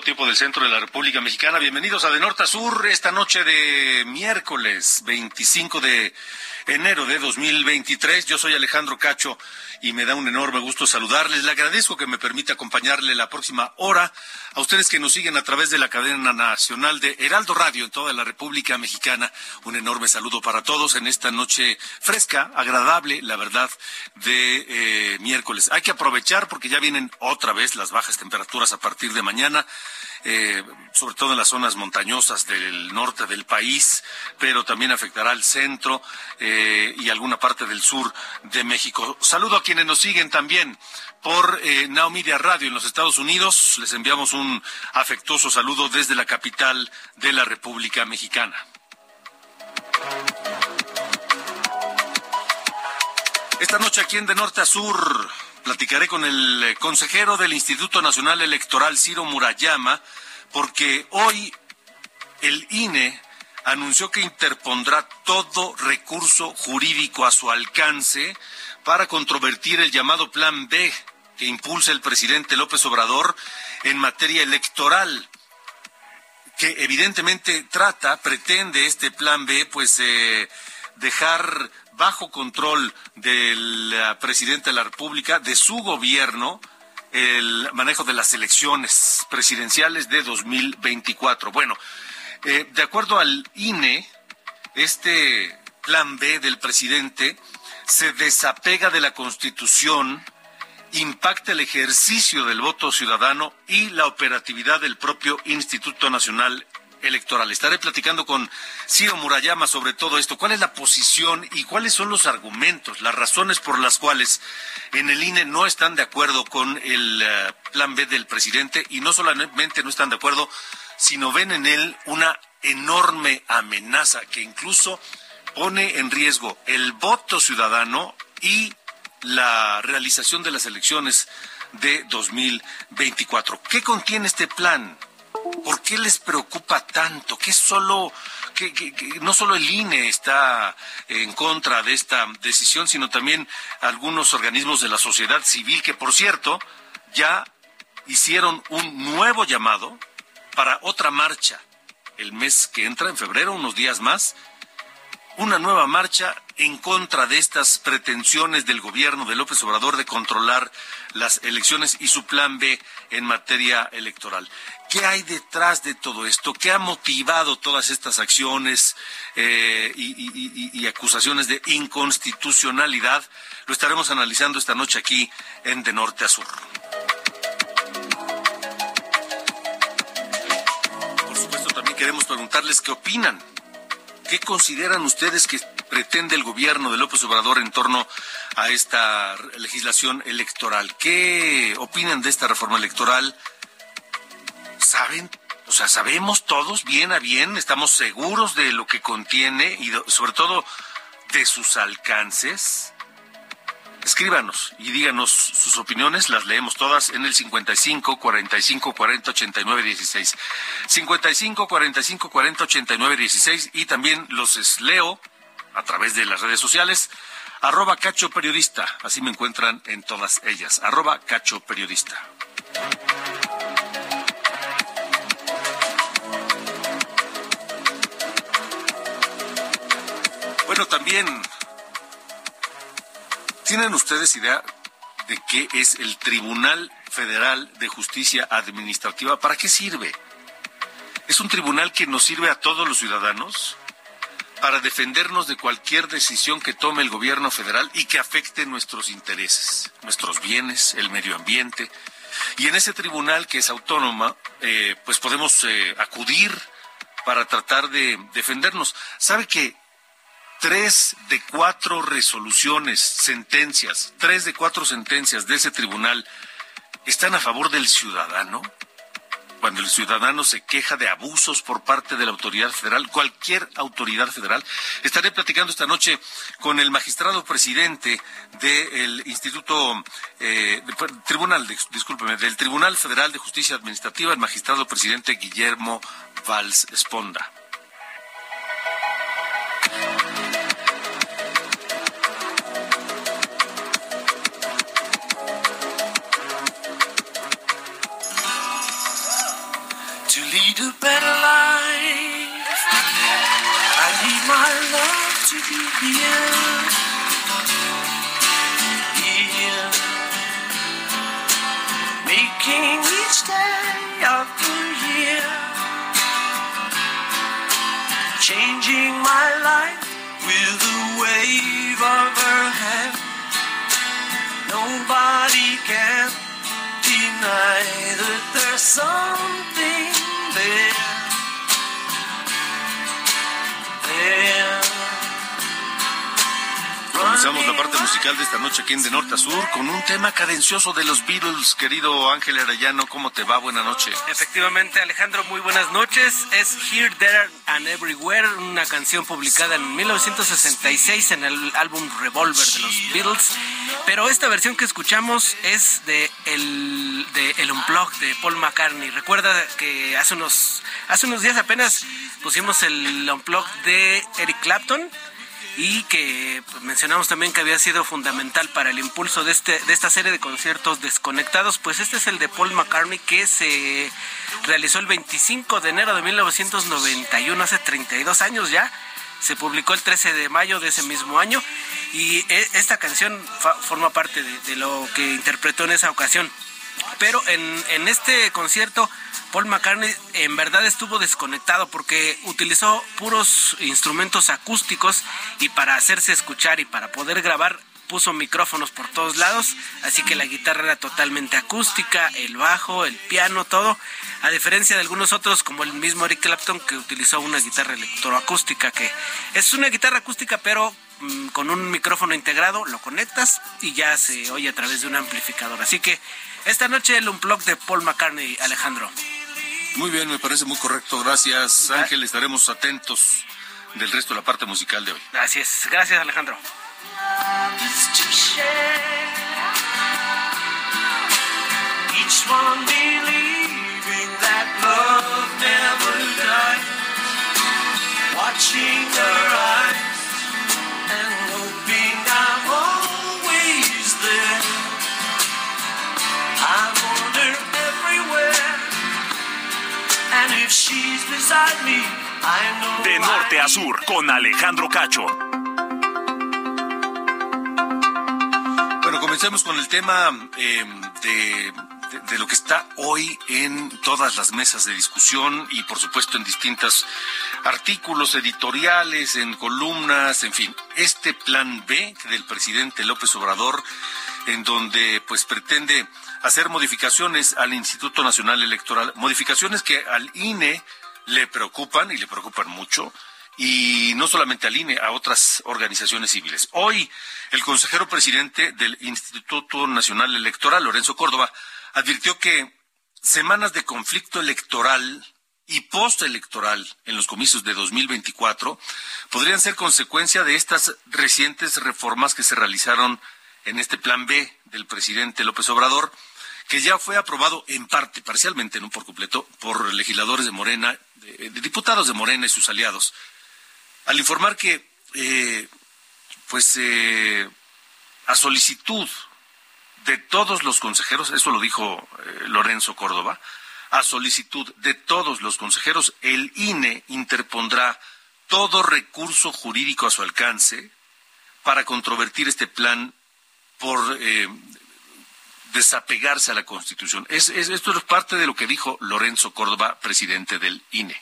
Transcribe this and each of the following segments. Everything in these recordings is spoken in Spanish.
Tiempo del centro de la República Mexicana. Bienvenidos a De Norte a Sur esta noche de miércoles 25 de enero de 2023. Yo soy Alejandro Cacho y me da un enorme gusto saludarles. Le agradezco que me permita acompañarle la próxima hora a ustedes que nos siguen a través de la cadena nacional de Heraldo Radio en toda la República Mexicana. Un enorme saludo para todos en esta noche fresca, agradable, la verdad, de eh, miércoles. Hay que aprovechar porque ya vienen otra vez las bajas temperaturas a partir de mañana. Eh, sobre todo en las zonas montañosas del norte del país, pero también afectará al centro eh, y alguna parte del sur de México. Saludo a quienes nos siguen también por eh, Radio en los Estados Unidos. Les enviamos un afectuoso saludo desde la capital de la República Mexicana. Esta noche aquí en De Norte a Sur platicaré con el eh, consejero del Instituto Nacional Electoral, Ciro Murayama, porque hoy el INE anunció que interpondrá todo recurso jurídico a su alcance para controvertir el llamado Plan B que impulsa el presidente López Obrador en materia electoral que evidentemente trata, pretende este plan B, pues eh, dejar bajo control del presidente de la República, de su gobierno, el manejo de las elecciones presidenciales de 2024. Bueno, eh, de acuerdo al INE, este plan B del presidente se desapega de la Constitución, impacta el ejercicio del voto ciudadano y la operatividad del propio Instituto Nacional electoral. Estaré platicando con Ciro Murayama sobre todo esto. ¿Cuál es la posición y cuáles son los argumentos, las razones por las cuales en el INE no están de acuerdo con el uh, plan B del presidente y no solamente no están de acuerdo, sino ven en él una enorme amenaza que incluso pone en riesgo el voto ciudadano y la realización de las elecciones de 2024. ¿Qué contiene este plan? ¿Por qué les preocupa tanto? ¿Qué solo, que, no solo el INE está en contra de esta decisión, sino también algunos organismos de la sociedad civil que, por cierto, ya hicieron un nuevo llamado para otra marcha el mes que entra, en febrero, unos días más, una nueva marcha en contra de estas pretensiones del gobierno de López Obrador de controlar las elecciones y su plan B en materia electoral. ¿Qué hay detrás de todo esto? ¿Qué ha motivado todas estas acciones eh, y, acusaciones de inconstitucionalidad? Lo estaremos analizando esta noche aquí en De Norte a Sur. Por supuesto, también queremos preguntarles qué opinan ¿Qué consideran ustedes que pretende el gobierno de López Obrador en torno a esta legislación electoral? ¿Qué opinan de esta reforma electoral? ¿Saben? O sea, ¿sabemos todos bien a bien? ¿Estamos seguros de lo que contiene y sobre todo de sus alcances? Escríbanos y díganos sus opiniones, las leemos todas en el 55 45 40 89 16. 55 45 40 89 16 y también los leo a través de las redes sociales. Arroba Cacho Periodista, así me encuentran en todas ellas. Arroba Cacho Periodista. Bueno, también ¿Tienen ustedes idea de qué es el Tribunal Federal de Justicia Administrativa? ¿Para qué sirve? Es un tribunal que nos sirve a todos los ciudadanos para defendernos de cualquier decisión que tome el gobierno federal y que afecte nuestros intereses, nuestros bienes, el medio ambiente. Y en ese tribunal que es autónoma, eh, pues podemos eh, acudir para tratar de defendernos. ¿Sabe que tres de cuatro resoluciones, sentencias, tres de cuatro sentencias de ese tribunal están a favor del ciudadano? Cuando el ciudadano se queja de abusos por parte de la autoridad federal, cualquier autoridad federal, estaré platicando esta noche con el magistrado presidente del Instituto eh, Tribunal, discúlpeme, del Tribunal Federal de Justicia Administrativa, el magistrado presidente Guillermo Valls Esponda. A better life. I need my love to be here. Here. Making each day of the year. Changing my life with a wave of her hand. Nobody can deny that there's something Comenzamos la parte musical de esta noche aquí en De Norte a Sur con un tema cadencioso de los Beatles, querido Ángel Arellano. ¿Cómo te va? Buenas noches. Efectivamente, Alejandro, muy buenas noches. Es Here, There and Everywhere, una canción publicada en 1966 en el álbum Revolver de los Beatles. Pero esta versión que escuchamos es de el, de el Unplugged de Paul McCartney. Recuerda que hace unos, hace unos días apenas pusimos el Unplugged de Eric Clapton y que pues, mencionamos también que había sido fundamental para el impulso de, este, de esta serie de conciertos desconectados, pues este es el de Paul McCartney que se realizó el 25 de enero de 1991, hace 32 años ya. Se publicó el 13 de mayo de ese mismo año y e, esta canción forma parte de lo que interpretó en esa ocasión. Pero en, en este concierto Paul McCartney en verdad estuvo desconectado porque utilizó puros instrumentos acústicos y para hacerse escuchar y para poder grabar puso micrófonos por todos lados, así que la guitarra era totalmente acústica, el bajo, el piano, todo, a diferencia de algunos otros como el mismo Eric Clapton que utilizó una guitarra electroacústica que es una guitarra acústica pero mm, con un micrófono integrado, lo conectas y ya se oye a través de un amplificador. Así que esta noche el Unplug de Paul McCartney, Alejandro. Muy bien, me parece muy correcto. Gracias, Ángel. Estaremos atentos del resto de la parte musical de hoy. Así es. Gracias, Alejandro. De norte a sur, con Alejandro Cacho. Bueno, comencemos con el tema em, de, de, lo que está hoy en todas las mesas de discusión y por supuesto en distintos artículos editoriales, en columnas, en fin. Este plan B del presidente López Obrador, en donde pues pretende hacer modificaciones al Instituto Nacional Electoral, modificaciones que al INE le preocupan y le preocupan mucho, y no solamente al INE, a otras organizaciones civiles. Hoy, el consejero presidente del Instituto Nacional Electoral, Lorenzo Córdoba, advirtió que semanas de conflicto electoral y postelectoral en los comicios de 2024 podrían ser consecuencia de estas recientes reformas que se realizaron en este plan B del presidente López Obrador, que ya fue aprobado en parte, parcialmente, no por completo, por legisladores de Morena, diputados de Morena y sus aliados, al informar que, eh, pues, eh, a solicitud de todos los consejeros, eso lo dijo eh, Lorenzo Córdoba, a solicitud de todos los consejeros, el INE interpondrá todo recurso jurídico a su alcance para controvertir este plan por desapegarse a la Constitución. esto es parte de lo que dijo Lorenzo Córdoba, presidente del INE.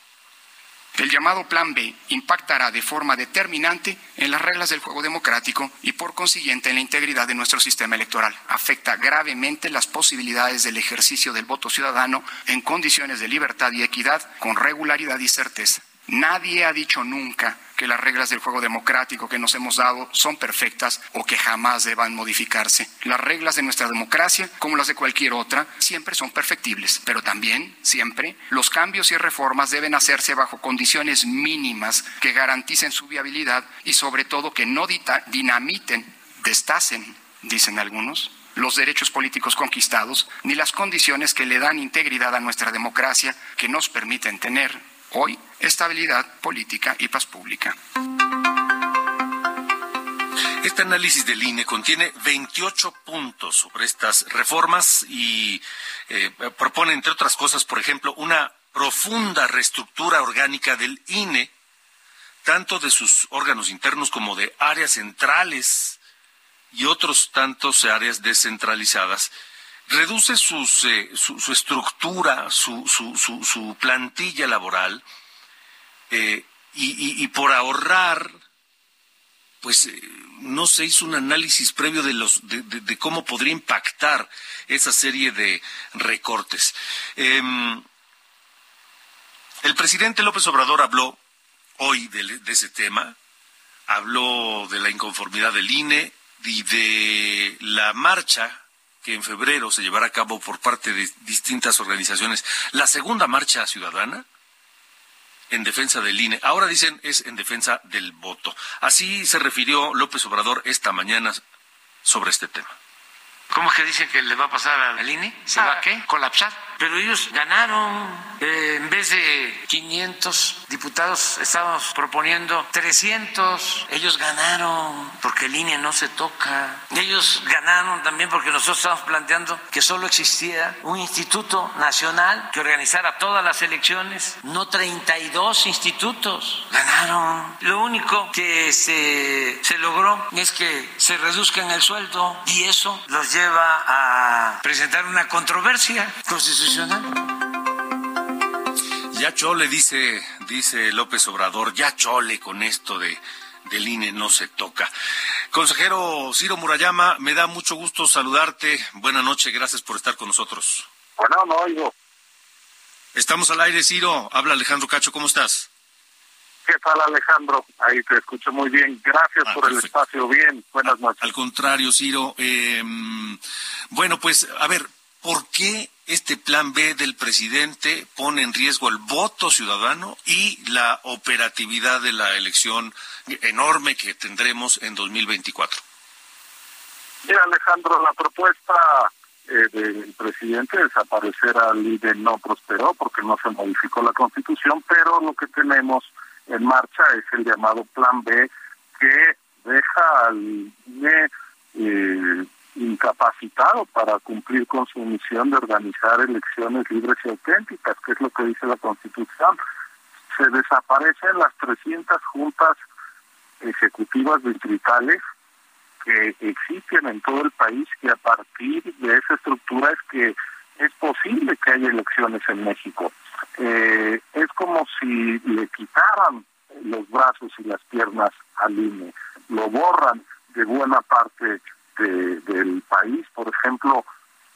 El llamado Plan B impactará de forma determinante en las reglas del juego democrático y por consiguiente en la integridad de nuestro sistema electoral. Afecta gravemente las posibilidades del ejercicio del voto ciudadano en condiciones de libertad y equidad con regularidad y certeza. Nadie ha dicho nunca que las reglas del juego democrático que nos hemos dado son perfectas o que jamás deban modificarse. Las reglas de nuestra democracia, como las de cualquier otra, siempre son perfectibles, pero también, siempre, los cambios y reformas deben hacerse bajo condiciones mínimas que garanticen su viabilidad y sobre todo que no dinamiten, destacen, dicen algunos, los derechos políticos conquistados, ni las condiciones que le dan integridad a nuestra democracia que nos permiten tener hoy estabilidad política y paz pública. Este análisis del INE contiene 28 puntos sobre estas reformas y eh, propone, entre otras cosas, por ejemplo, una profunda reestructura orgánica del INE, tanto de sus órganos internos como de áreas centrales y otros tantos áreas descentralizadas reduce eh, su, estructura, su, su, su, plantilla laboral, eh, y, por ahorrar, pues eh, no se hizo un análisis previo de, los, de, cómo podría impactar esa serie de recortes. Em, el presidente López Obrador habló hoy de, de ese tema, habló de la inconformidad del INE y de la marcha que en febrero se llevará a cabo por parte de distintas organizaciones la segunda marcha ciudadana en defensa del INE. Ahora dicen es en defensa del voto. Así se refirió López Obrador esta mañana sobre este tema. ¿Cómo es que dice que le va a pasar al INE? ¿Se va a qué? ¿Colapsar? Pero ellos ganaron, eh, en vez de 500 diputados, estábamos proponiendo 300. Ellos ganaron porque el INE no se toca. Ellos ganaron también porque nosotros estábamos planteando que solo existía un instituto nacional que organizara todas las elecciones, no 32 institutos. Ganaron. Lo único que se, se logró es que se reduzcan el sueldo y eso los lleva a presentar una controversia constitucional. Ya chole, dice, dice López Obrador, ya chole con esto de del INE no se toca. Consejero Ciro Murayama, me da mucho gusto saludarte. Buenas noches, gracias por estar con nosotros. Bueno, no oigo. Estamos al aire, Ciro. Habla Alejandro Cacho, ¿cómo estás? ¿Qué tal, Alejandro? Ahí te escucho muy bien. Gracias ah, por el espacio. Bien, buenas noches. Al contrario, Ciro. Eh, bueno, pues, a ver, ¿por qué este plan B del presidente pone en riesgo el voto ciudadano y la operatividad de la elección enorme que tendremos en 2024? Mira, Alejandro, la propuesta eh, del presidente de desaparecer al IDE no prosperó porque no se modificó la constitución, pero lo que tenemos en marcha es el llamado Plan B que deja al INE eh, incapacitado para cumplir con su misión de organizar elecciones libres y auténticas, que es lo que dice la Constitución. Se desaparecen las 300 juntas ejecutivas distritales que existen en todo el país y a partir de esa estructura es que es posible que haya elecciones en México. Eh, es como si le quitaran los brazos y las piernas al INE, lo borran de buena parte del país. Por ejemplo,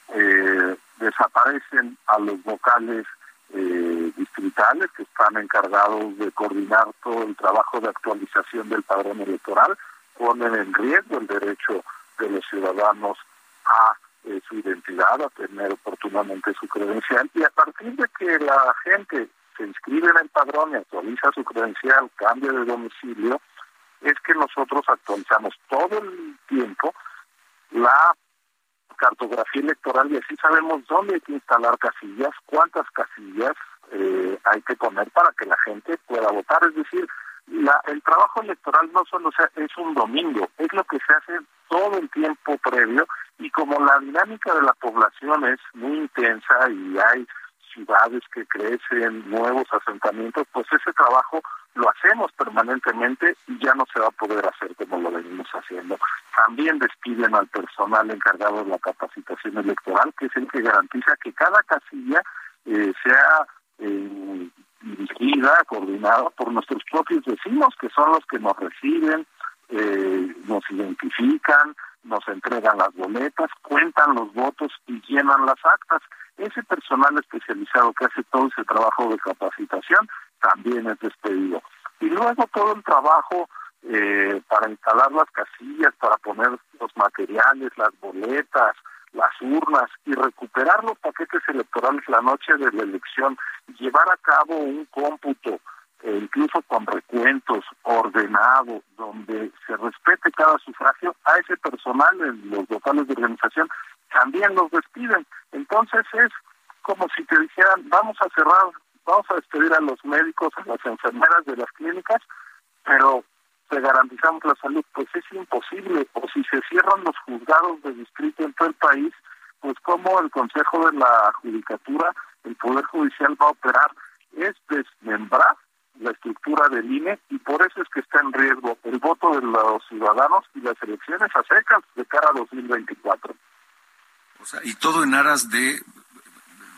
eh, desaparecen a los vocales eh, distritales que están encargados de coordinar todo el trabajo de actualización del padrón electoral, ponen en riesgo el derecho de los ciudadanos a eh, su identidad, a tener oportunamente su credencial y a partir de que la gente se inscribe en el padrón y actualiza su credencial, cambia de domicilio, es que nosotros actualizamos todo el tiempo la cartografía electoral y así sabemos dónde hay que instalar casillas, cuántas casillas eh, hay que poner para que la gente pueda votar. Es decir, la, el trabajo electoral no solo sea, es un domingo, es lo que se hace todo el tiempo previo y como la dinámica de la población es muy intensa y hay ciudades que crecen, nuevos asentamientos, pues ese trabajo lo hacemos permanentemente y ya no se va a poder hacer como lo venimos haciendo. También despiden al personal encargado de la capacitación electoral, que es el que garantiza que cada casilla eh, sea eh, dirigida, coordinada por nuestros propios vecinos, que son los que nos reciben, eh, nos identifican, nos entregan las boletas, cuentan los votos y llenan las actas. Ese personal especializado que hace todo ese trabajo de capacitación también es despedido. Y luego todo el trabajo eh, para instalar las casillas, para poner los materiales, las boletas, las urnas y recuperar los paquetes electorales la noche de la elección, llevar a cabo un cómputo, eh, incluso con recuentos, ordenado, donde se respete cada sufragio, a ese personal en los locales de organización también los despiden. Entonces es como si te dijeran, vamos a cerrar, vamos a despedir a los médicos, a las enfermeras de las clínicas, pero te garantizamos la salud, pues es imposible. O si se cierran los juzgados de distrito en todo el país, pues como el Consejo de la Judicatura, el Poder Judicial va a operar, es desmembrar la estructura del INE y por eso es que está en riesgo el voto de los ciudadanos y las elecciones a secas de cara a 2024. O sea, y todo en aras de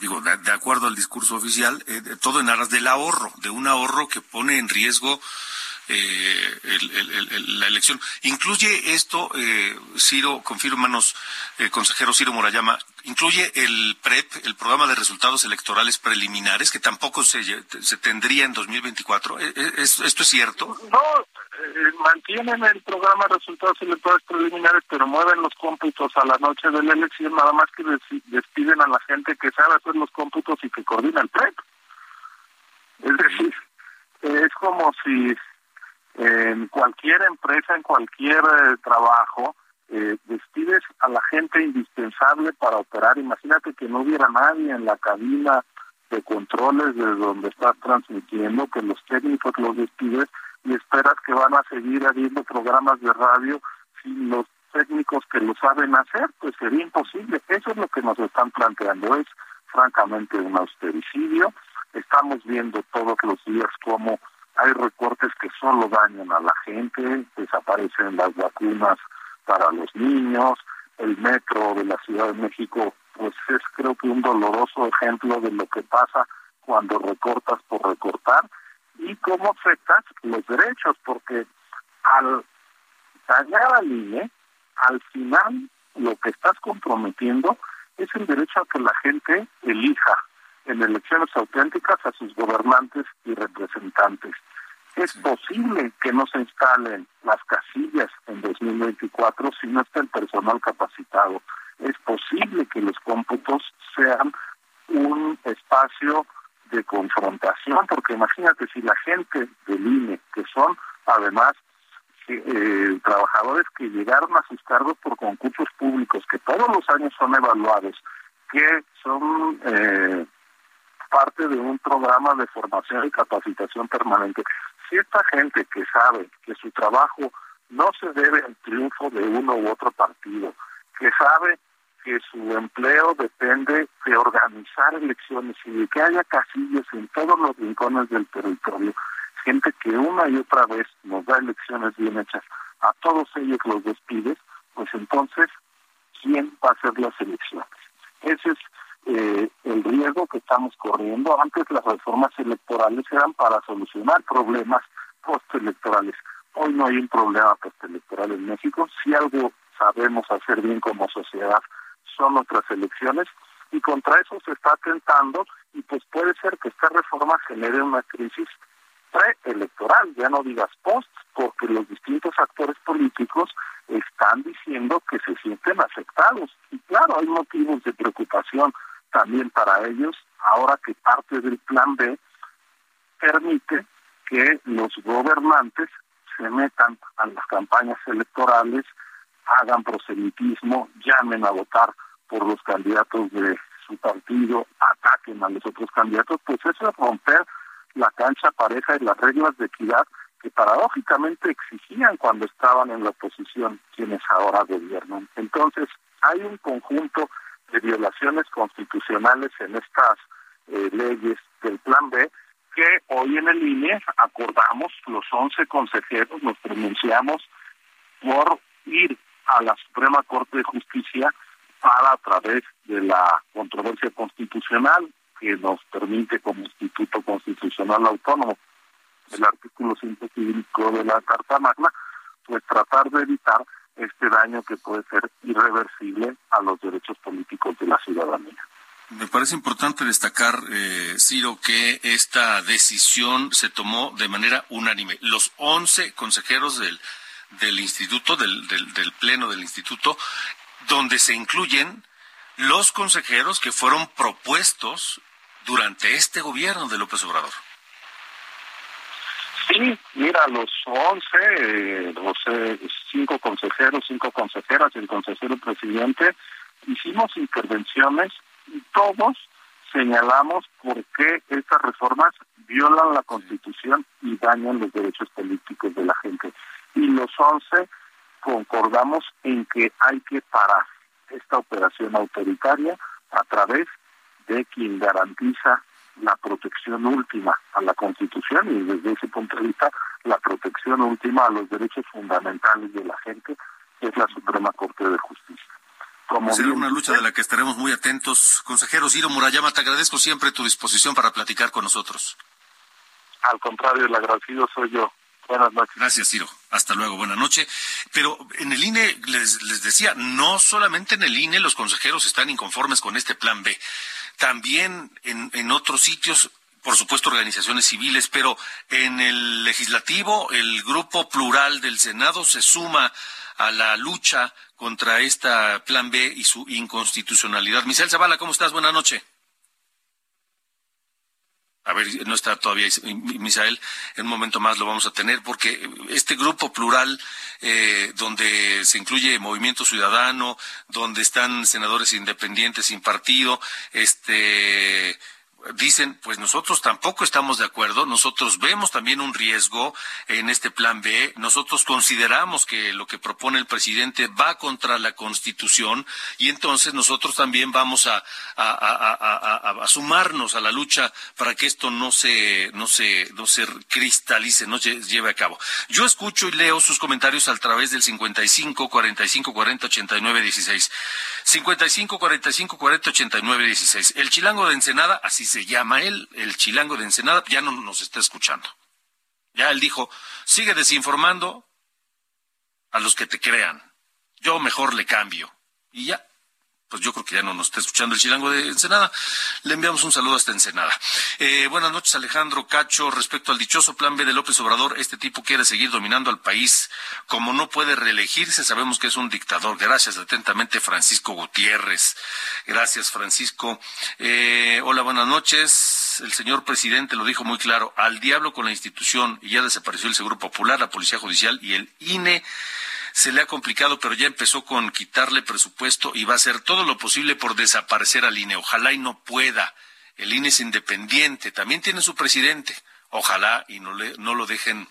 digo, de, acuerdo al discurso oficial, eh, todo en aras del ahorro, de un ahorro que pone en riesgo eh, la elección. ¿Incluye esto, eh, Ciro, confírmanos, eh, consejero Ciro Morayama, incluye el PREP, el programa de resultados electorales preliminares, que tampoco se, se tendría en 2024? ¿E, e, ¿Es, ¿Esto es cierto? No, eh, mantienen el programa de resultados electorales preliminares, pero mueven los cómputos a la noche de la elección, nada más que despiden a la gente que sabe hacer los cómputos y que coordina el PREP. Es decir, es como si en cualquier empresa, en cualquier eh, trabajo, eh, despides a la gente indispensable para operar. Imagínate que no hubiera nadie en la cabina de controles de donde estás transmitiendo, que los técnicos los despides y esperas que van a seguir habiendo programas de radio sin los técnicos que lo saben hacer, pues sería imposible. Eso es lo que nos están planteando, es francamente un austericidio. Estamos viendo todos los días cómo hay recortes que solo dañan a la gente, desaparecen las vacunas para los niños, el metro de la Ciudad de México, pues es creo que un doloroso ejemplo de lo que pasa cuando recortas por recortar y cómo afectas los derechos, porque al dañar al INE, al final lo que estás comprometiendo es el derecho a que la gente elija en elecciones auténticas a sus gobernantes y representantes. Es posible que no se instalen las casillas en 2024 si no está el personal capacitado. Es posible que los cómputos sean un espacio de confrontación, porque imagínate si la gente del INE, que son además eh, trabajadores que llegaron a sus cargos por concursos públicos, que todos los años son evaluados, que son eh, parte de un programa de formación y capacitación permanente. Esta gente que sabe que su trabajo no se debe al triunfo de uno u otro partido, que sabe que su empleo depende de organizar elecciones y de que haya casillas en todos los rincones del territorio, gente que una y otra vez nos da elecciones bien hechas, a todos ellos los despides, pues entonces, ¿quién va a hacer las elecciones? Ese es eh, el riesgo que estamos corriendo. Antes las reformas electorales eran para solucionar problemas postelectorales. Hoy no hay un problema postelectoral en México. Si algo sabemos hacer bien como sociedad son otras elecciones y contra eso se está atentando y pues puede ser que esta reforma genere una crisis preelectoral, ya no digas post, porque los distintos actores políticos están diciendo que se sienten afectados. Y claro, hay motivos de preocupación también para ellos, ahora que parte del plan B permite que los gobernantes se metan a las campañas electorales, hagan proselitismo, llamen a votar por los candidatos de su partido, ataquen a los otros candidatos, pues eso es romper la cancha pareja y las reglas de equidad que paradójicamente exigían cuando estaban en la oposición quienes ahora gobiernan. Entonces, hay un conjunto de violaciones constitucionales en estas eh, leyes del Plan B que hoy en el INE acordamos, los 11 consejeros nos pronunciamos por ir a la Suprema Corte de Justicia para a través de la controversia constitucional que nos permite como Instituto Constitucional Autónomo el artículo 105 de la Carta Magna, pues tratar de evitar este daño que puede ser irreversible a los derechos políticos de la ciudadanía. Me parece importante destacar, eh, Ciro, que esta decisión se tomó de manera unánime. Los 11 consejeros del, del instituto, del, del, del pleno del instituto, donde se incluyen los consejeros que fueron propuestos durante este gobierno de López Obrador. Sí, mira, los 11, eh, los eh, cinco consejeros, cinco consejeras el consejero presidente, hicimos intervenciones y todos señalamos por qué estas reformas violan la Constitución y dañan los derechos políticos de la gente. Y los 11 concordamos en que hay que parar esta operación autoritaria a través de quien garantiza la protección última a la Constitución y desde ese punto de vista la protección última a los derechos fundamentales de la gente, es la Suprema Corte de Justicia. Como Será una lucha de la que estaremos muy atentos. Consejero Ciro Murayama, te agradezco siempre tu disposición para platicar con nosotros. Al contrario, el agradecido soy yo. Buenas noches. Gracias, Ciro. Hasta luego, buena noche. Pero en el INE, les, les decía, no solamente en el INE los consejeros están inconformes con este plan B. También en, en otros sitios por supuesto organizaciones civiles, pero en el legislativo el grupo plural del Senado se suma a la lucha contra esta plan B y su inconstitucionalidad. Misael Zavala, ¿cómo estás? Buenas noches. A ver, no está todavía Misael, en un momento más lo vamos a tener, porque este grupo plural, eh, donde se incluye Movimiento Ciudadano, donde están senadores independientes sin partido, este dicen, pues nosotros tampoco estamos de acuerdo, nosotros vemos también un riesgo en este plan B, nosotros consideramos que lo que propone el presidente va contra la Constitución y entonces nosotros también vamos a, a, sumarnos a la lucha para que esto no se, no se, no se cristalice, no se lleve a cabo. Yo escucho y leo sus comentarios a través del 55 45 40 89 16. 55 45 40 89 16. El chilango de Ensenada, así llama él, el chilango de Ensenada, ya no nos está escuchando. Ya él dijo, sigue desinformando a los que te crean. Yo mejor le cambio. Y ya, pues yo creo que ya no nos está escuchando el chilango de Ensenada. Le enviamos un saludo hasta Ensenada. Eh, buenas noches, Alejandro Cacho. Respecto al dichoso plan B de López Obrador, este tipo quiere seguir dominando al país. Como no puede reelegirse, sabemos que es un dictador. Gracias, atentamente, Francisco Gutiérrez. Gracias, Francisco. Eh, hola, buenas noches. El señor presidente lo dijo muy claro, al diablo con la institución y ya desapareció el Seguro Popular, la Policía Judicial y el INE se le ha complicado, pero ya empezó con quitarle presupuesto y va a hacer todo lo posible por desaparecer al INE. Ojalá y no pueda. El INE es independiente, también tiene su presidente. Ojalá y no, le, no lo dejen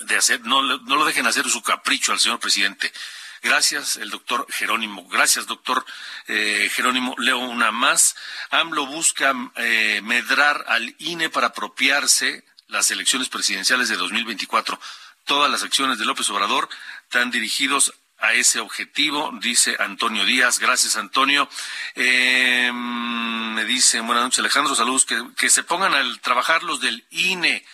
de hacer, no, lo dejen hacer su capricho al señor presidente. Gracias, el doctor Jerónimo. Gracias, doctor eh, Jerónimo. Leo una más. AMLO busca eh, medrar al INE para apropiarse las elecciones presidenciales de 2024. Todas las acciones de López Obrador están dirigidos a ese objetivo, dice Antonio Díaz. Gracias, Antonio. Eh, me dice, buenas noches, Alejandro, saludos, que, que se pongan a trabajar los del INE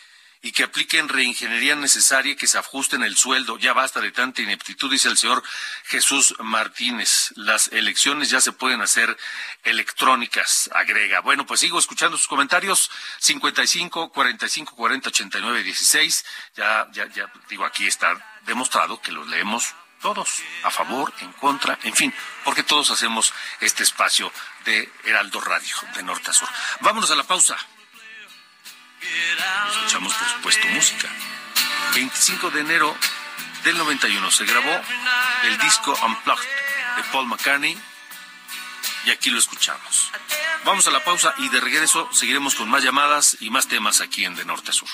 y que apliquen reingeniería necesaria y que se ajusten el sueldo. Ya basta de tanta ineptitud, dice el señor Jesús Martínez. Las elecciones ya se pueden hacer electrónicas, agrega. Bueno, pues sigo escuchando sus comentarios. 55 45 40 89 16. Ya, ya, ya digo, aquí está demostrado que los leemos todos, a favor, en contra, en fin, porque todos hacemos este espacio de Heraldo Radio, de norte a sur. Vámonos a la pausa. Escuchamos, por supuesto, música. 25 de enero del 91 se grabó el disco Unplugged de Paul McCartney y aquí lo escuchamos. Vamos a la pausa y de regreso seguiremos con más llamadas y más temas aquí en De Norte a Sur.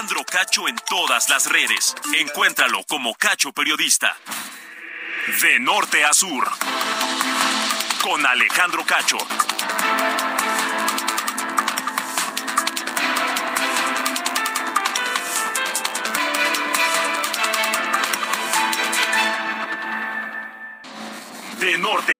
Cacho en todas las redes. Encuéntralo como Cacho Periodista. De norte a sur. Con Alejandro Cacho. De norte.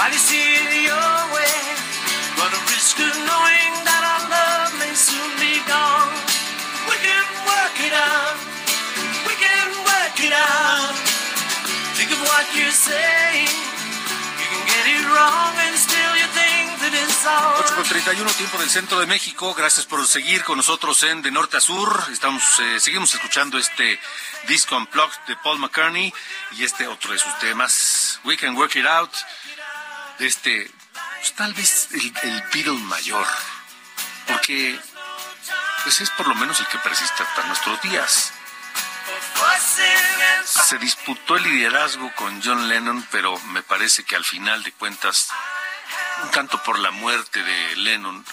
While you see it your way, a risk of knowing that our love may soon be gone. We can work it out. We can work it out. Think of what. You can get it wrong and still you think that it's all. 8 con 31 tiempo del centro de México. Gracias por seguir con nosotros en De Norte a Sur. Estamos, eh, seguimos escuchando este disco Unplugged de Paul McCartney y este otro de sus temas, We Can Work It Out, este, pues, tal vez el, el Beatle mayor, porque pues es por lo menos el que persiste hasta nuestros días. Se disputó el liderazgo con John Lennon, pero me parece que al final de cuentas, un tanto por la muerte de Lennon,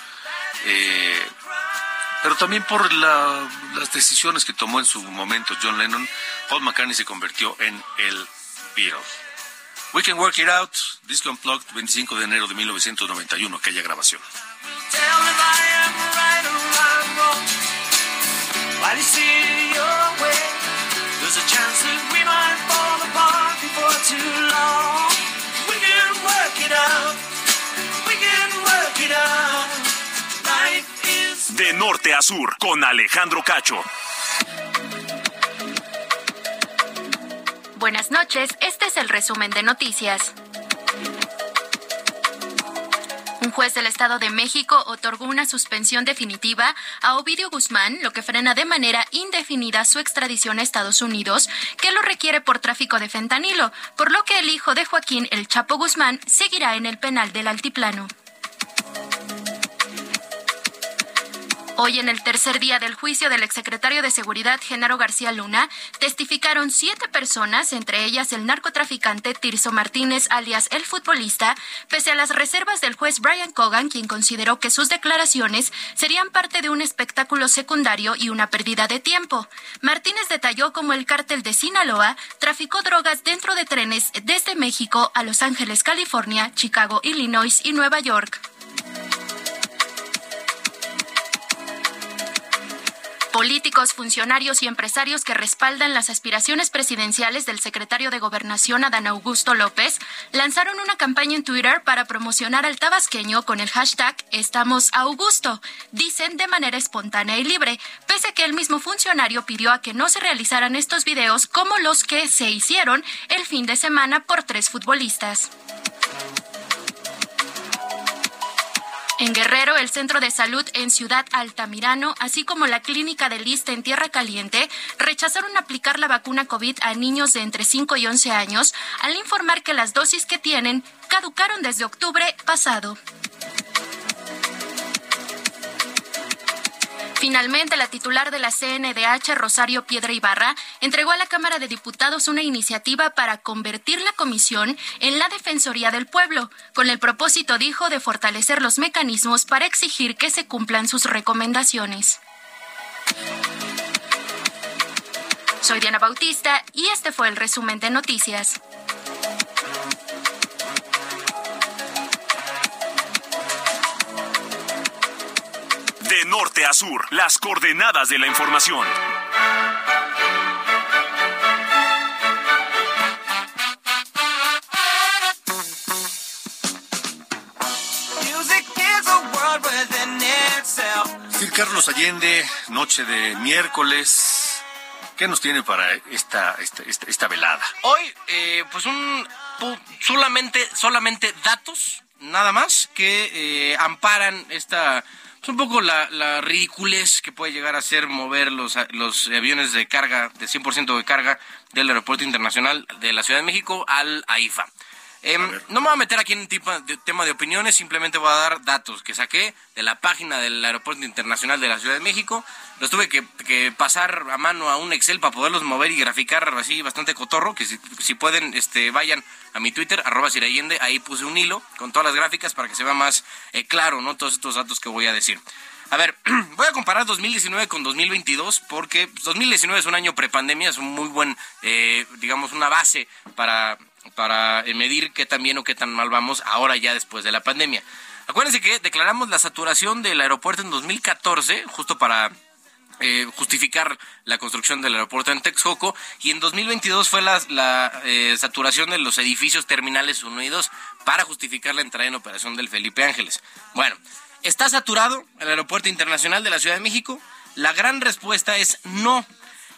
eh, pero también por la- las decisiones que tomó en su momento John Lennon, Paul McCartney se convirtió en el Beatle. We Can Work It Out, Disco Unplugged, 25 de enero de 1991, aquella grabación. Tell if I am right or I'm wrong. While you see it your way, there's a chance that we might fall apart before too long. We can work it out. We can work it out. Life is De norte a sur. Con Alejandro Cacho. Buenas noches, este es el resumen de noticias. Un juez del Estado de México otorgó una suspensión definitiva a Ovidio Guzmán, lo que frena de manera indefinida su extradición a Estados Unidos, que lo requiere por tráfico de fentanilo, por lo que el hijo de Joaquín El Chapo Guzmán seguirá en el penal del Altiplano. Hoy, en el tercer día del juicio del exsecretario de Seguridad, Genaro García Luna, testificaron siete personas, entre ellas el narcotraficante Tirso Martínez, alias el futbolista, pese a las reservas del juez Brian Cogan, quien consideró que sus declaraciones serían parte de un espectáculo secundario y una pérdida de tiempo. Martínez detalló cómo el cártel de Sinaloa traficó drogas dentro de trenes desde México a Los Ángeles, California, Chicago, Illinois y Nueva York. Políticos, funcionarios y empresarios que respaldan las aspiraciones presidenciales del secretario de Gobernación Adán Augusto López lanzaron una campaña en Twitter para promocionar al tabasqueño con el hashtag Estamos Augusto, dicen de manera espontánea y libre, pese a que el mismo funcionario pidió a que no se realizaran estos videos como los que se hicieron el fin de semana por tres futbolistas. En Guerrero, el centro de salud en Ciudad Altamirano, así como la clínica de Lista en Tierra Caliente, rechazaron aplicar la vacuna COVID a niños de entre 5 y 11 años al informar que las dosis que tienen caducaron desde octubre pasado. Finalmente, la titular de la CNDH, Rosario Piedra Ibarra, entregó a la Cámara de Diputados una iniciativa para convertir la comisión en la Defensoría del Pueblo, con el propósito, dijo, de fortalecer los mecanismos para exigir que se cumplan sus recomendaciones. Soy Diana Bautista y este fue el resumen de noticias. De norte a sur, las coordenadas de la información. Sir Carlos Allende, noche de miércoles. ¿Qué nos tiene para esta, esta, esta, esta velada? Hoy, eh, pues un solamente, solamente datos, nada más, que eh, amparan esta, pues un poco la, la ridiculez que puede llegar a ser mover los, los aviones de carga, de 100% de carga, del Aeropuerto Internacional de la Ciudad de México al AIFA. Em, no me voy a meter aquí en un tipo de, tema de opiniones, simplemente voy a dar datos que saqué de la página del Aeropuerto Internacional de la Ciudad de México. Los tuve que, que pasar a mano a un Excel para poderlos mover y graficar así bastante cotorro, que si, si pueden, este, vayan a mi Twitter, arroba Sirayende, ahí puse un hilo con todas las gráficas para que se vea más eh, claro, ¿no? Todos estos datos que voy a decir. A ver, voy a comparar 2019 con 2022 porque pues, 2019 es un año prepandemia, es un muy buen, eh, digamos, una base para, para eh, medir qué tan bien o qué tan mal vamos ahora ya después de la pandemia. Acuérdense que declaramos la saturación del aeropuerto en 2014, justo para eh, justificar la construcción del aeropuerto en Texcoco y en 2022 fue la, la, eh, saturación de los edificios terminales unidos para justificar la entrada en operación del Felipe Ángeles. Bueno, ¿está saturado el aeropuerto internacional de la Ciudad de México? La gran respuesta es no.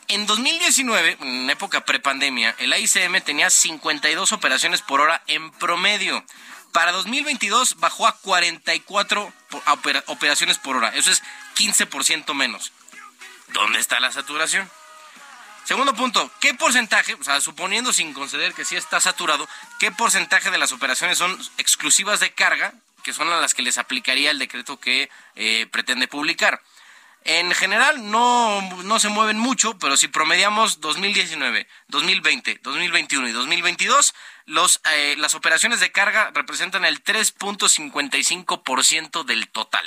En 2019, en época prepandemia, el AICM tenía 52 operaciones por hora en promedio. Para 2022 bajó a 44 po- opera- operaciones por hora. Eso es 15% menos. ¿Dónde está la saturación? Segundo punto, ¿qué porcentaje, o sea, suponiendo sin conceder que sí está saturado, qué porcentaje de las operaciones son exclusivas de carga, que son a las que les aplicaría el decreto que eh, pretende publicar? En general no, no se mueven mucho, pero si promediamos 2019, 2020, 2021 y 2022, los, eh, las operaciones de carga representan el 3.55% del total.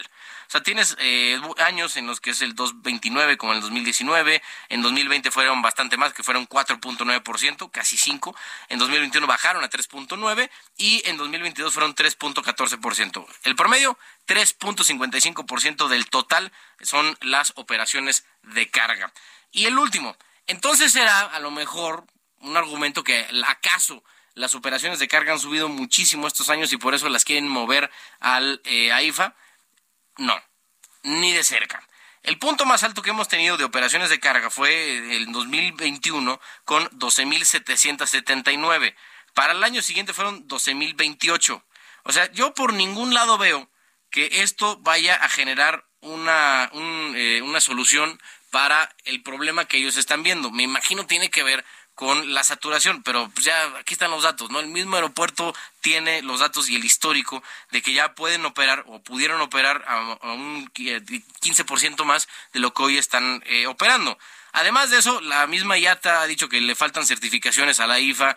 O sea, tienes eh, años en los que es el 2.29 como el 2019, en 2020 fueron bastante más, que fueron 4.9%, casi 5, en 2021 bajaron a 3.9 y en 2022 fueron 3.14%. El promedio, 3.55% del total son las operaciones de carga. Y el último, entonces será a lo mejor un argumento que acaso las operaciones de carga han subido muchísimo estos años y por eso las quieren mover al eh, AIFA. No, ni de cerca. El punto más alto que hemos tenido de operaciones de carga fue el 2021 con 12.779. Para el año siguiente fueron 12.028. O sea, yo por ningún lado veo que esto vaya a generar una, un, eh, una solución para el problema que ellos están viendo. Me imagino tiene que ver con la saturación, pero pues ya aquí están los datos, ¿no? El mismo aeropuerto tiene los datos y el histórico de que ya pueden operar o pudieron operar a, a un 15% más de lo que hoy están eh, operando. Además de eso, la misma IATA ha dicho que le faltan certificaciones a la IFA,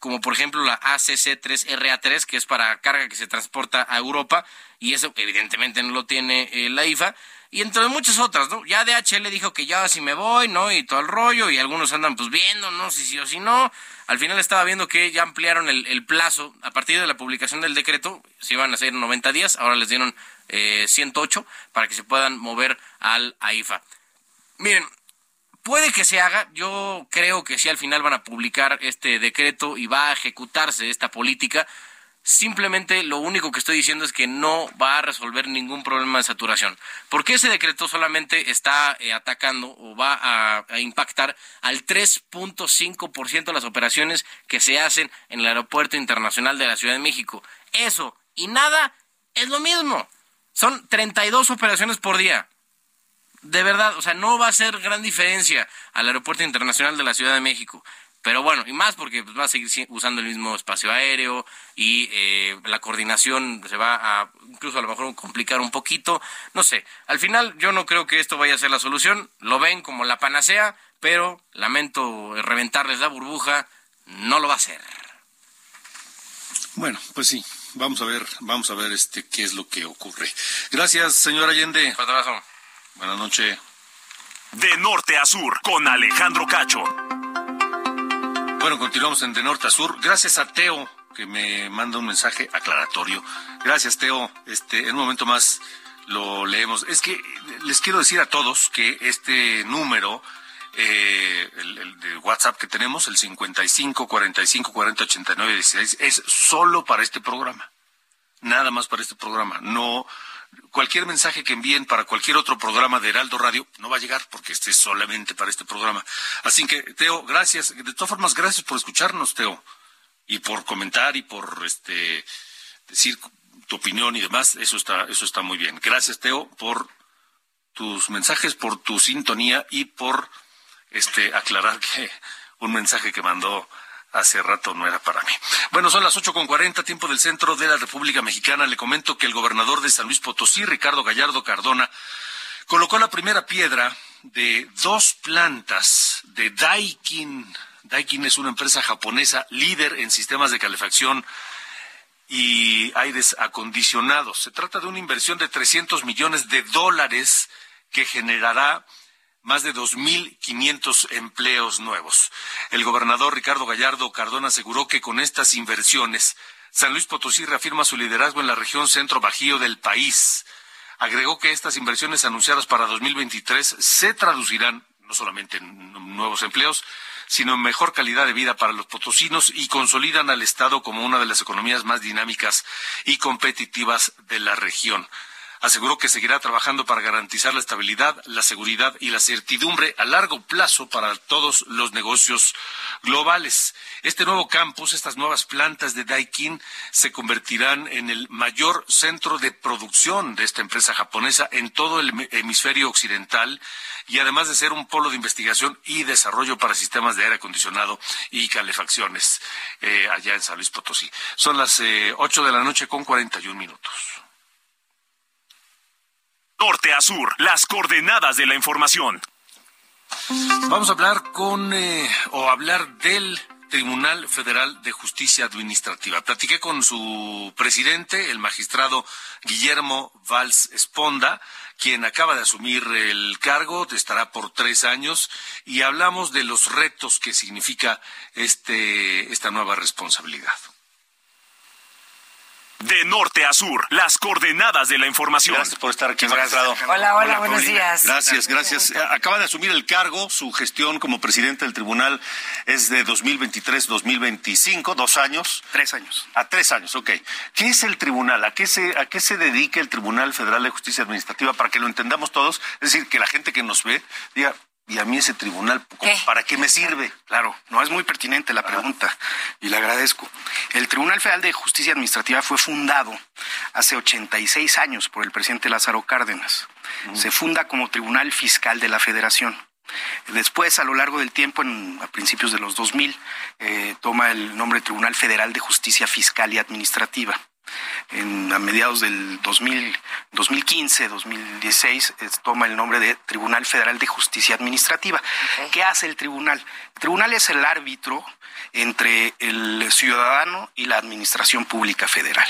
como por ejemplo la ACC3RA3, que es para carga que se transporta a Europa, y eso evidentemente no lo tiene eh, la IFA y entre muchas otras, ¿no? Ya DHL dijo que ya si me voy, ¿no? Y todo el rollo, y algunos andan pues viendo, ¿no? Si sí o si no. Al final estaba viendo que ya ampliaron el, plazo, a partir de la publicación del decreto, se iban a hacer 90 días, ahora les dieron eh, 108 para que se puedan mover al AIFA. Miren, puede que se haga, yo creo que sí al final van a publicar este decreto y va a ejecutarse esta política. Simplemente lo único que estoy diciendo es que no va a resolver ningún problema de saturación. Porque ese decreto solamente está eh, atacando o va a, impactar al 3.5% de las operaciones que se hacen en el Aeropuerto Internacional de la Ciudad de México. Eso y nada es lo mismo. Son 32 operaciones por día. De verdad, o sea, no va a ser gran diferencia al Aeropuerto Internacional de la Ciudad de México. Pero bueno, y más porque pues, va a seguir usando el mismo espacio aéreo y eh, la coordinación se va a incluso a lo mejor complicar un poquito. No sé, al final yo no creo que esto vaya a ser la solución. Lo ven como la panacea, pero lamento reventarles la burbuja, no lo va a hacer. Bueno, pues sí, vamos a ver, vamos a ver este qué es lo que ocurre. Gracias, señor Allende. Abrazo. Buenas noches. De norte a sur, con Alejandro Cacho. Bueno, continuamos en De Norte a Sur. Gracias a Teo, que me manda un mensaje aclaratorio. Gracias, Teo. Este, en un momento más lo leemos. Es que les quiero decir a todos que este número, eh, el, el de WhatsApp que tenemos, el 55 45 40 89 16, es solo para este programa. Nada más para este programa. No, cualquier mensaje que envíen para cualquier otro programa de Heraldo Radio no va a llegar porque este es solamente para este programa. Así que, Teo, gracias. De todas formas, gracias por escucharnos, Teo. Y por comentar y por este decir tu opinión y demás. Eso está, eso está muy bien. Gracias, Teo, por tus mensajes, por tu sintonía y por este aclarar que un mensaje que mandó hace rato no era para mí. Bueno, son las ocho con cuarenta, tiempo del centro de la República Mexicana. Le comento que el gobernador de San Luis Potosí, Ricardo Gallardo Cardona, colocó la primera piedra de dos plantas de Daikin. Daikin es una empresa japonesa líder en sistemas de calefacción y aires acondicionados. Se trata de una inversión de 300 millones de dólares que generará más de 2.500 empleos nuevos. El gobernador Ricardo Gallardo Cardona aseguró que con estas inversiones, San Luis Potosí reafirma su liderazgo en la región centro-bajío del país. Agregó que estas inversiones anunciadas para 2023 se traducirán no solamente en nuevos empleos, sino en mejor calidad de vida para los potosinos y consolidan al Estado como una de las economías más dinámicas y competitivas de la región. Aseguró que seguirá trabajando para garantizar la estabilidad, la seguridad y la certidumbre a largo plazo para todos los negocios globales. Este nuevo campus, estas nuevas plantas de Daikin, se convertirán en el mayor centro de producción de esta empresa japonesa en todo el hemisferio occidental y además de ser un polo de investigación y desarrollo para sistemas de aire acondicionado y calefacciones eh, allá en San Luis Potosí. Son las eh, 8 de la noche con 41 minutos. Norte a sur, las coordenadas de la información. Vamos a hablar con, eh, o hablar del Tribunal Federal de Justicia Administrativa. Platiqué con su presidente, el magistrado Guillermo Valls Esponda, quien acaba de asumir el cargo, estará por tres años, y hablamos de los retos que significa este, esta nueva responsabilidad. De norte a sur, las coordenadas de la información. Gracias por estar aquí, magistrado. Hola, hola, buenos días. Gracias, gracias. Acaba de asumir el cargo, su gestión como presidente del tribunal es de 2023-2025, dos años. Tres años. A tres años, ok. ¿Qué es el tribunal? ¿A qué, se, ¿A qué se dedica el Tribunal Federal de Justicia Administrativa? Para que lo entendamos todos, es decir, que la gente que nos ve diga, ¿y a mí ese tribunal ¿cómo- para qué me sirve? Claro, no es muy pertinente la pregunta y le agradezco. El Tribunal Federal de Justicia Administrativa fue fundado hace 86 años por el presidente Lázaro Cárdenas. Se funda como Tribunal Fiscal de la Federación. Después, a lo largo del tiempo, en, a principios de los 2000, eh, toma el nombre Tribunal Federal de Justicia Fiscal y Administrativa. En, a mediados del 2000, 2015, 2016, es- toma el nombre de Tribunal Federal de Justicia Administrativa. ¿Qué hace el tribunal? El tribunal es el árbitro entre el ciudadano y la administración pública federal.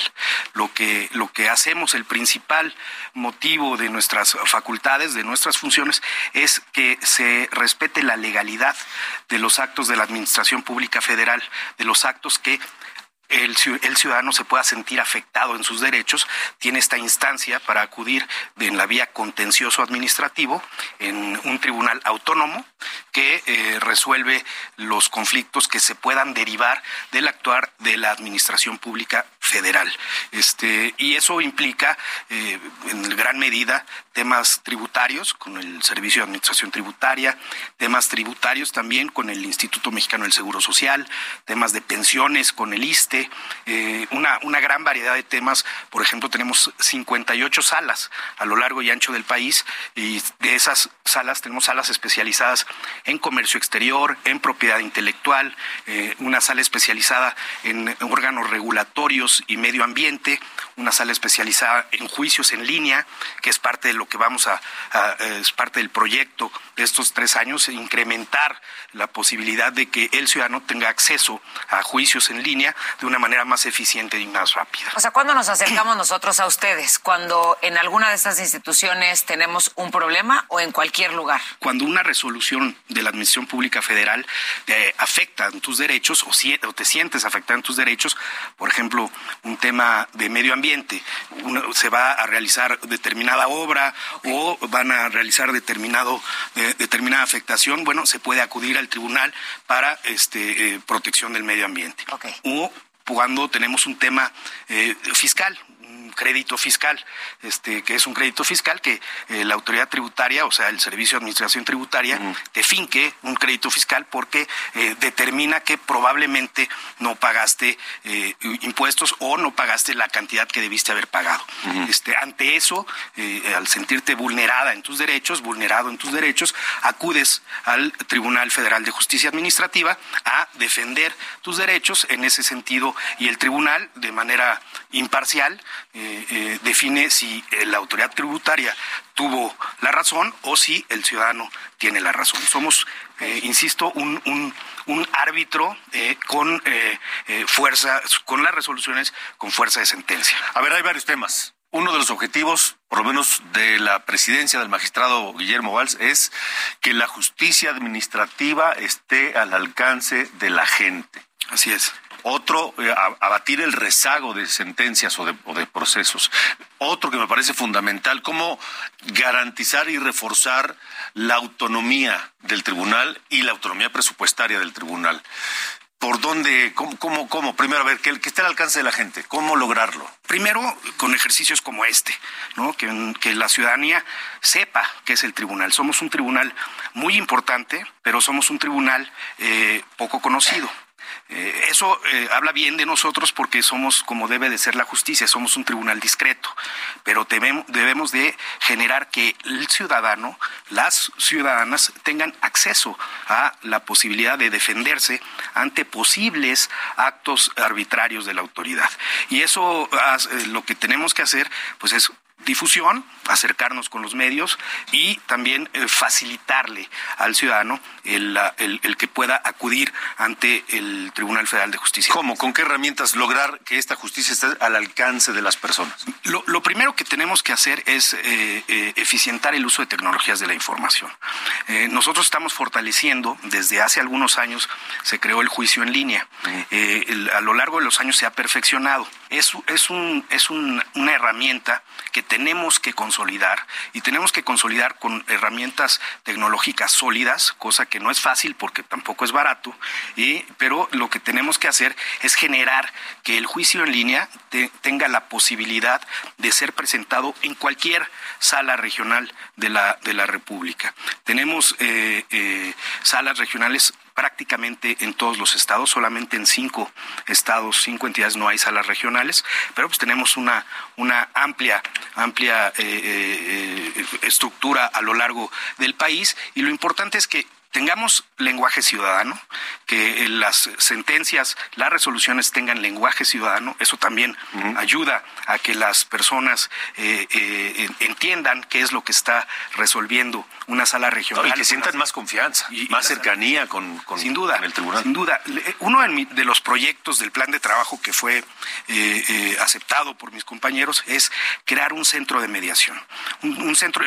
Lo que, lo que hacemos, el principal motivo de nuestras facultades, de nuestras funciones, es que se respete la legalidad de los actos de la administración pública federal, de los actos que el, ciu- el ciudadano se pueda sentir afectado en sus derechos, tiene esta instancia para acudir de- en la vía contencioso administrativo en un tribunal autónomo que eh, resuelve los conflictos que se puedan derivar del actuar de la administración pública federal federal. Este, y eso implica, eh, en gran medida, temas tributarios con el Servicio de Administración Tributaria, temas tributarios también con el Instituto Mexicano del Seguro Social, temas de pensiones con el ISTE, eh, una, una gran variedad de temas. Por ejemplo, tenemos 58 salas a lo largo y ancho del país y de esas salas tenemos salas especializadas en comercio exterior, en propiedad intelectual, eh, una sala especializada en órganos regulatorios y medio ambiente, una sala especializada en juicios en línea, que es parte de lo que vamos a, es parte del proyecto de estos tres años, incrementar la posibilidad de que el ciudadano tenga acceso a juicios en línea de una manera más eficiente y más rápida. O sea, ¿cuándo nos acercamos nosotros a ustedes? ¿Cuando en alguna de estas instituciones tenemos un problema o en cualquier lugar? Cuando una resolución de la Administración Pública Federal te afecta en tus derechos o, si, o te sientes afectado en tus derechos, por ejemplo, un tema de medio ambiente, se va a realizar determinada obra o van a realizar determinado eh, determinada afectación, bueno, se puede acudir al tribunal para este eh, protección del medio ambiente. O cuando tenemos un tema eh, fiscal, crédito fiscal, este, que es un crédito fiscal que eh, la autoridad tributaria, o sea, el Servicio de Administración Tributaria, te finque un crédito fiscal porque eh, determina que probablemente no pagaste eh, impuestos o no pagaste la cantidad que debiste haber pagado. este, ante eso, al sentirte vulnerada en tus derechos, vulnerado en tus derechos, acudes al Tribunal Federal de Justicia Administrativa a defender tus derechos en ese sentido y el tribunal, de manera imparcial, eh, eh, define si eh, la autoridad tributaria tuvo la razón o si el ciudadano tiene la razón. Somos, insisto, un, un, un árbitro con fuerza, con las resoluciones con fuerza de sentencia. A ver, hay varios temas. Uno de los objetivos, por lo menos de la presidencia del magistrado Guillermo Valls, es que la justicia administrativa esté al alcance de la gente. Así es. Otro, eh, abatir el rezago de sentencias o de, procesos. Otro que me parece fundamental, cómo garantizar y reforzar la autonomía del tribunal y la autonomía presupuestaria del tribunal. ¿Por dónde, cómo, cómo, cómo? Primero, a ver, que, que, esté al alcance de la gente, ¿cómo lograrlo? Primero, con ejercicios como este, ¿no? Que, que la ciudadanía sepa qué es el tribunal. Somos un tribunal muy importante, pero somos un tribunal eh, poco conocido. Eh, eso eh, habla bien de nosotros porque somos como debe de ser la justicia, somos un tribunal discreto, pero debemos, de generar que el ciudadano, las ciudadanas tengan acceso a la posibilidad de defenderse ante posibles actos arbitrarios de la autoridad. Y eso eh, lo que tenemos que hacer pues es difusión, acercarnos con los medios y también eh, facilitarle al ciudadano el, el, que pueda acudir ante el Tribunal Federal de Justicia. ¿Cómo? ¿Con qué herramientas lograr que esta justicia esté al alcance de las personas? Lo, primero que tenemos que hacer es eh, eh, eficientar el uso de tecnologías de la información. nosotros estamos fortaleciendo, desde hace algunos años se creó el juicio en línea. a lo largo de los años se ha perfeccionado. Es, es, un, es una herramienta que tenemos que consolidar y tenemos que consolidar con herramientas tecnológicas sólidas, cosa que no es fácil porque tampoco es barato, y, pero lo que tenemos que hacer es generar que el juicio en línea tenga la posibilidad de ser presentado en cualquier sala regional de la, de la República. Tenemos eh, eh, salas regionales prácticamente en todos los estados, solamente en cinco estados, cinco entidades no hay salas regionales, pero pues tenemos una, una amplia, amplia eh, eh, eh, estructura a lo largo del país. Y lo importante es que tengamos lenguaje ciudadano, que las sentencias, las resoluciones tengan lenguaje ciudadano, eso también ayuda a que las personas eh, eh, entiendan qué es lo que está resolviendo una sala regional. y que sientan más confianza, y, más cercanía con, sin duda, el tribunal. Sin duda. Uno de los proyectos del plan de trabajo que fue eh, aceptado por mis compañeros es crear un centro de mediación. Un, centro,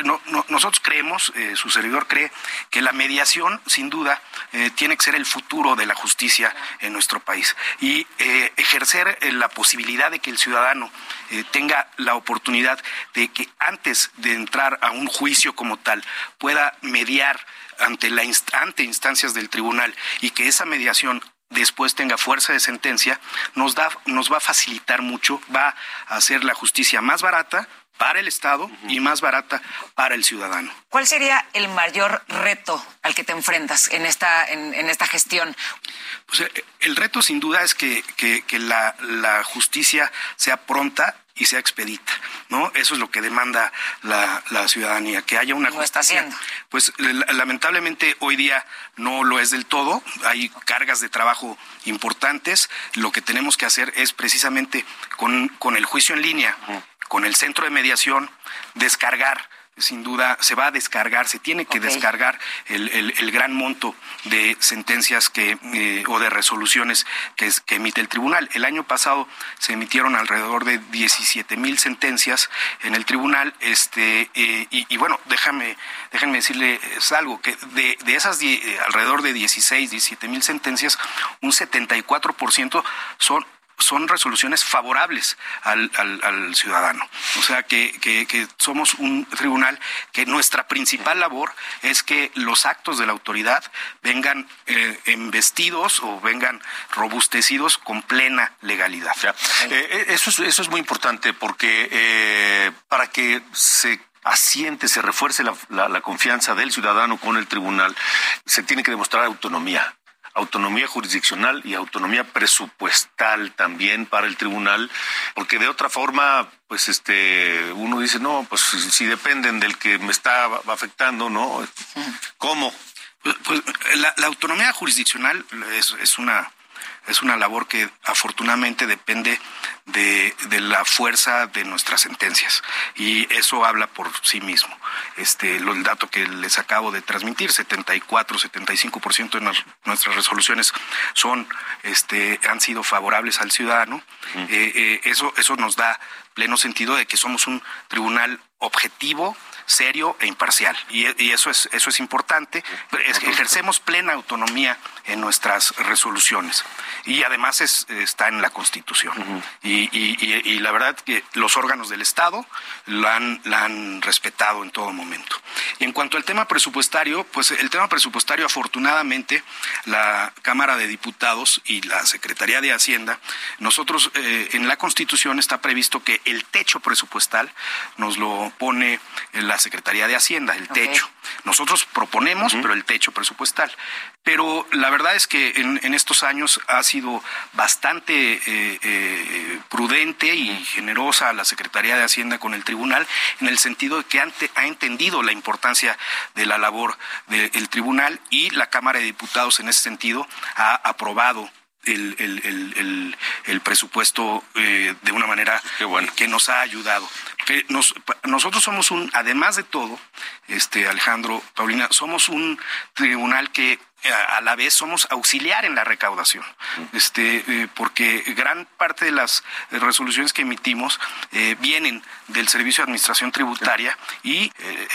nosotros creemos, su servidor cree, que la mediación sin duda, eh, tiene que ser el futuro de la justicia en nuestro país. Y eh, ejercer eh, la posibilidad de que el ciudadano tenga la oportunidad de que antes de entrar a un juicio como tal pueda mediar ante, la ante instancias del tribunal y que esa mediación después tenga fuerza de sentencia, nos, da, nos va a facilitar mucho, va a hacer la justicia más barata para el Estado y más barata para el ciudadano. ¿Cuál sería el mayor reto al que te enfrentas en esta, en, esta gestión? Pues eh, el reto sin duda es que, la, la justicia sea pronta y sea expedita, ¿no? Eso es lo que demanda la, la ciudadanía, que haya una ¿Lo está haciendo? Pues lamentablemente hoy día no lo es del todo, hay cargas de trabajo importantes, lo que tenemos que hacer es precisamente con, con el juicio en línea, con el centro de mediación, descargar sin duda se va a descargar, se tiene que descargar el, gran monto de sentencias que eh, o de resoluciones que, que, emite el tribunal. El año pasado se emitieron alrededor de 17 mil sentencias en el tribunal, este eh, y, bueno, déjame déjenme decirles algo que de, de esas alrededor de 16, 17 mil sentencias, un 74% son son resoluciones favorables al, al, ciudadano. O sea, que, que, somos un tribunal que nuestra principal labor es que los actos de la autoridad vengan eh, embestidos o vengan robustecidos con plena legalidad. Eh, eh, eso, es, eso es muy importante porque eh, para que se asiente, se refuerce la, la, confianza del ciudadano con el tribunal, se tiene que demostrar autonomía autonomía jurisdiccional y autonomía presupuestal también para el tribunal, porque de otra forma, pues este, uno dice, no, pues si, dependen del que me está afectando, ¿no? ¿Cómo? Pues, pues la, autonomía jurisdiccional es, es una es una labor que afortunadamente depende de, la fuerza de nuestras sentencias y eso habla por sí mismo. Este, el dato que les acabo de transmitir, 74, 75% de nuestras resoluciones son, este, han sido favorables al ciudadano. Eh, eh, eso, eso nos da pleno sentido de que somos un tribunal objetivo, serio e imparcial. Y, eso es eso es importante. ejercemos plena autonomía en nuestras resoluciones. Y además está en la Constitución. y, la verdad que los órganos del Estado la han, la han respetado en todo momento. Y en cuanto al tema presupuestario, pues el tema presupuestario, afortunadamente, la Cámara de Diputados y la Secretaría de Hacienda, nosotros eh, en la Constitución está previsto que el techo presupuestal nos lo pone la Secretaría de Hacienda, el techo. Nosotros proponemos, pero el techo presupuestal. Pero la verdad es que en, estos años ha sido bastante eh, eh, prudente y generosa la Secretaría de Hacienda con el tribunal, en el sentido de que ha entendido la importancia de la labor del tribunal y la Cámara de Diputados en ese sentido ha aprobado el, el, el, presupuesto eh, de una manera que nos ha ayudado. nosotros somos un, además de todo, este Alejandro, Paulina, somos un tribunal que a la vez somos auxiliar en la recaudación, este, eh, porque gran parte de las resoluciones que emitimos eh, vienen del Servicio de Administración Tributaria y eh,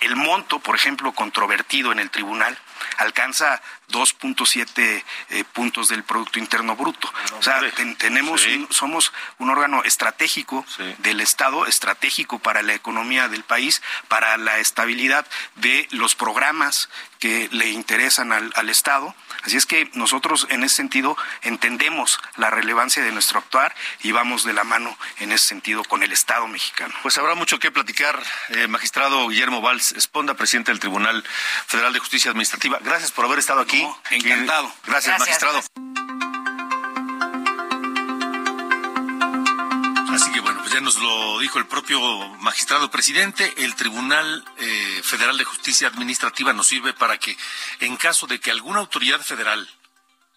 el, monto, por ejemplo, controvertido en el tribunal alcanza 2.7 puntos del Producto Interno Bruto. o sea, tenemos, somos un órgano estratégico del Estado, estratégico para la economía del país, para la estabilidad de los programas que le interesan al, al, Estado. Así es que nosotros en ese sentido entendemos la relevancia de nuestro actuar y vamos de la mano en ese sentido con el Estado mexicano. Pues habrá mucho que platicar, eh, magistrado Guillermo Valls Esponda, presidente del Tribunal Federal de Justicia Administrativa. Gracias por haber estado aquí. encantado. Gracias, magistrado. Ya nos lo dijo el propio magistrado presidente, el Tribunal eh, Federal de Justicia Administrativa nos sirve para que en caso de que alguna autoridad federal,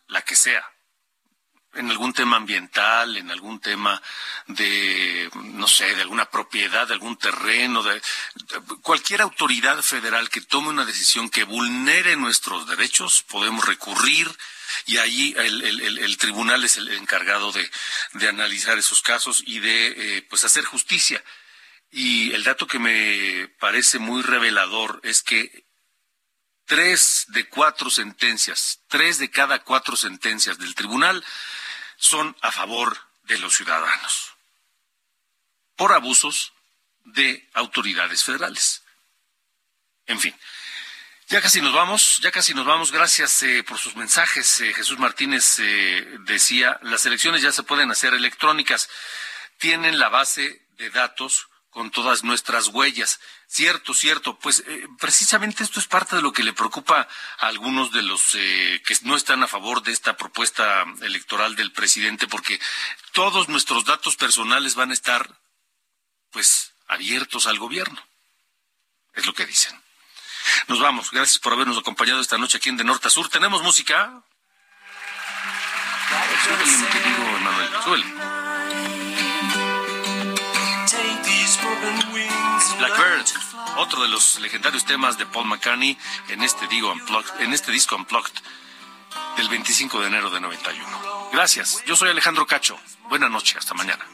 la que sea, en algún tema ambiental, en algún tema de, no sé, de alguna propiedad, de algún terreno, de, cualquier autoridad federal que tome una decisión que vulnere nuestros derechos, podemos recurrir y ahí el, tribunal es el encargado de, analizar esos casos y de eh, pues hacer justicia. Y el dato que me parece muy revelador es que tres de cuatro sentencias, tres de cada cuatro sentencias del tribunal son a favor de los ciudadanos por abusos de autoridades federales. En fin, Ya casi nos vamos, ya casi nos vamos. Gracias eh, por sus mensajes. Eh, Jesús Martínez eh, decía, las elecciones ya se pueden hacer electrónicas. Tienen la base de datos con todas nuestras huellas. Cierto, cierto. Pues precisamente esto es parte de lo que le preocupa a algunos de los que no están a favor de esta propuesta electoral del presidente, porque todos nuestros datos personales van a estar, pues, abiertos al gobierno. Es lo que dicen. Nos vamos. Gracias por habernos acompañado esta noche aquí en De Norte a Sur. ¿Tenemos música? Blackbird, otro de los legendarios temas de Paul McCartney en este, digo, en este disco Unplugged del 25 de enero de 91. Gracias. Yo soy Alejandro Cacho. Buenas noches. Hasta mañana.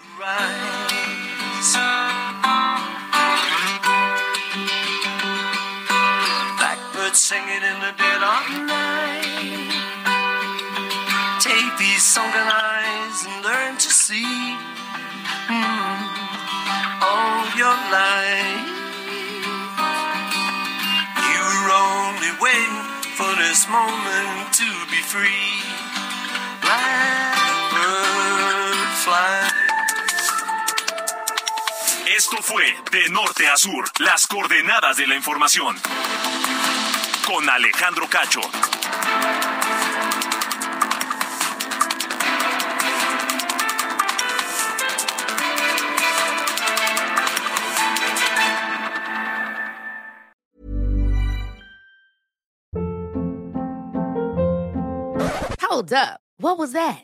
Singing in the dead of night. Take these sunken eyes and learn to see mm, all your life. You were only waiting for this moment to be free. Blackbird fly. Esto fue De Norte a Sur, las coordenadas de la información con Alejandro Cacho. Hold up. What was that?